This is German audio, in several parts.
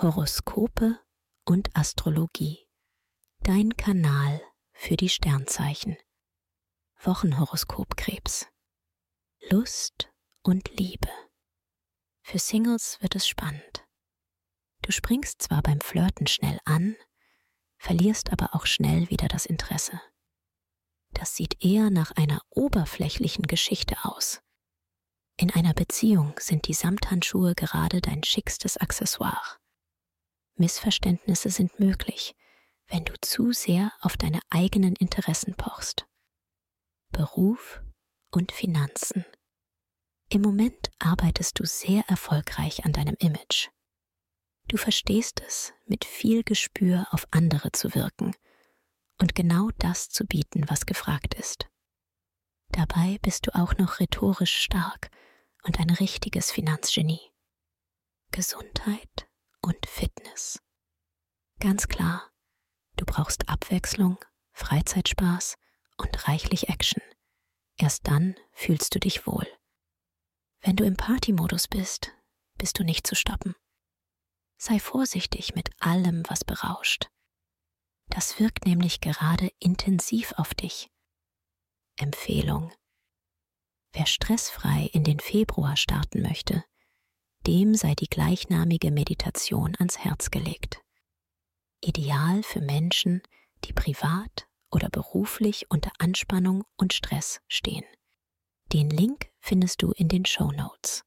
Horoskope und Astrologie. Dein Kanal für die Sternzeichen. Wochenhoroskop Krebs. Lust und Liebe. Für Singles wird es spannend. Du springst zwar beim Flirten schnell an, verlierst aber auch schnell wieder das Interesse. Das sieht eher nach einer oberflächlichen Geschichte aus. In einer Beziehung sind die Samthandschuhe gerade dein schickstes Accessoire. Missverständnisse sind möglich, wenn du zu sehr auf deine eigenen Interessen pochst. Beruf und Finanzen. Im Moment arbeitest du sehr erfolgreich an deinem Image. Du verstehst es, mit viel Gespür auf andere zu wirken und genau das zu bieten, was gefragt ist. Dabei bist du auch noch rhetorisch stark und ein richtiges Finanzgenie. Gesundheit und Fitness. Ganz klar, du brauchst Abwechslung, Freizeitspaß und reichlich Action. Erst dann fühlst du dich wohl. Wenn du im Partymodus bist, bist du nicht zu stoppen. Sei vorsichtig mit allem, was berauscht. Das wirkt nämlich gerade intensiv auf dich. Empfehlung. Wer stressfrei in den Februar starten möchte, dem sei die gleichnamige Meditation ans Herz gelegt. Ideal für Menschen, die privat oder beruflich unter Anspannung und Stress stehen. Den Link findest du in den Show Notes.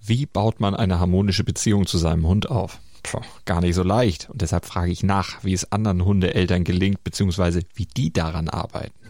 Wie baut man eine harmonische Beziehung zu seinem Hund auf? Puh, gar nicht so leicht. Und deshalb frage ich nach, wie es anderen Hundeeltern gelingt, beziehungsweise wie die daran arbeiten.